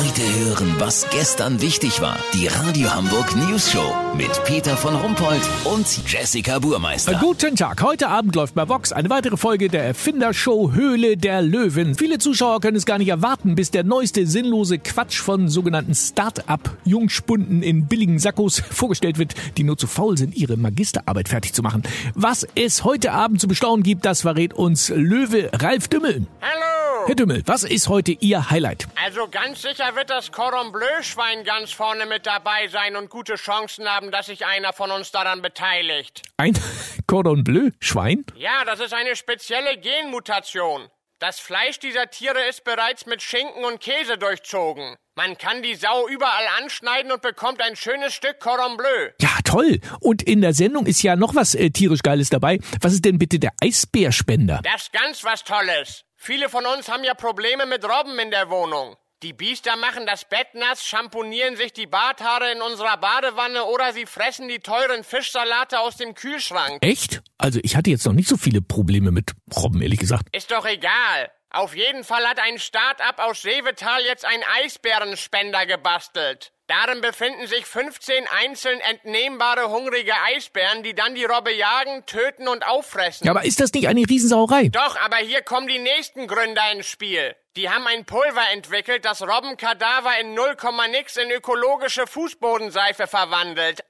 Heute hören, was gestern wichtig war. Die Radio Hamburg News Show mit Peter von Rumpold und Jessica Burmeister. Guten Tag. Heute Abend läuft bei Vox eine weitere Folge der Erfindershow Höhle der Löwen. Viele Zuschauer können es gar nicht erwarten, bis der neueste sinnlose Quatsch von sogenannten Start-up-Jungspunden in billigen Sackos vorgestellt wird, die nur zu faul sind, ihre Magisterarbeit fertig zu machen. Was es heute Abend zu bestaunen gibt, das verrät uns Löwe Ralf Dümmel. Hallo! Herr Dümmel, was ist heute Ihr Highlight? Also ganz sicher wird das Cordon Bleu Schwein ganz vorne mit dabei sein und gute Chancen haben, dass sich einer von uns daran beteiligt. Ein Cordon Bleu Schwein? Ja, das ist eine spezielle Genmutation. Das Fleisch dieser Tiere ist bereits mit Schinken und Käse durchzogen. Man kann die Sau überall anschneiden und bekommt ein schönes Stück Cordon Bleu. Ja, toll. Und in der Sendung ist ja noch was äh, tierisch Geiles dabei. Was ist denn bitte der Eisbärspender? Das ist ganz was Tolles. Viele von uns haben ja Probleme mit Robben in der Wohnung. Die Biester machen das Bett nass, schamponieren sich die Barthaare in unserer Badewanne oder sie fressen die teuren Fischsalate aus dem Kühlschrank. Echt? Also ich hatte jetzt noch nicht so viele Probleme mit Robben, ehrlich gesagt. Ist doch egal. Auf jeden Fall hat ein Start-up aus Seevetal jetzt einen Eisbärenspender gebastelt. Darin befinden sich 15 einzeln entnehmbare hungrige Eisbären, die dann die Robbe jagen, töten und auffressen. Ja, aber ist das nicht eine Riesensauerei? Doch, aber hier kommen die nächsten Gründer ins Spiel. Die haben ein Pulver entwickelt, das Robbenkadaver in 0, nix in ökologische Fußbodenseife verwandelt.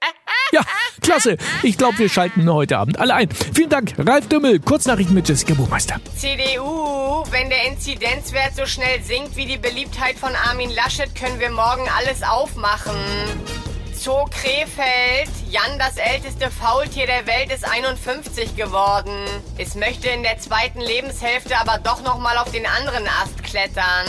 Ja, klasse. Ich glaube, wir schalten heute Abend alle ein. Vielen Dank, Ralf Dümmel. Kurznachrichten mit Jessica Buchmeister. CDU, wenn der Inzidenzwert so schnell sinkt wie die Beliebtheit von Armin Laschet, können wir morgen alles aufmachen. Zoo Krefeld. Jan, das älteste Faultier der Welt, ist 51 geworden. Es möchte in der zweiten Lebenshälfte aber doch noch mal auf den anderen Ast klettern.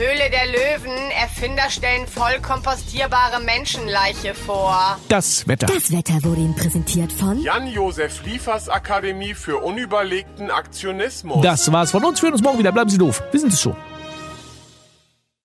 Höhle der Löwen. Erfinder stellen voll kompostierbare Menschenleiche vor. Das Wetter. Das Wetter wurde Ihnen präsentiert von Jan-Josef Liefers Akademie für unüberlegten Aktionismus. Das war's von uns. Wir hören uns morgen wieder. Bleiben Sie doof. Wir sind es schon.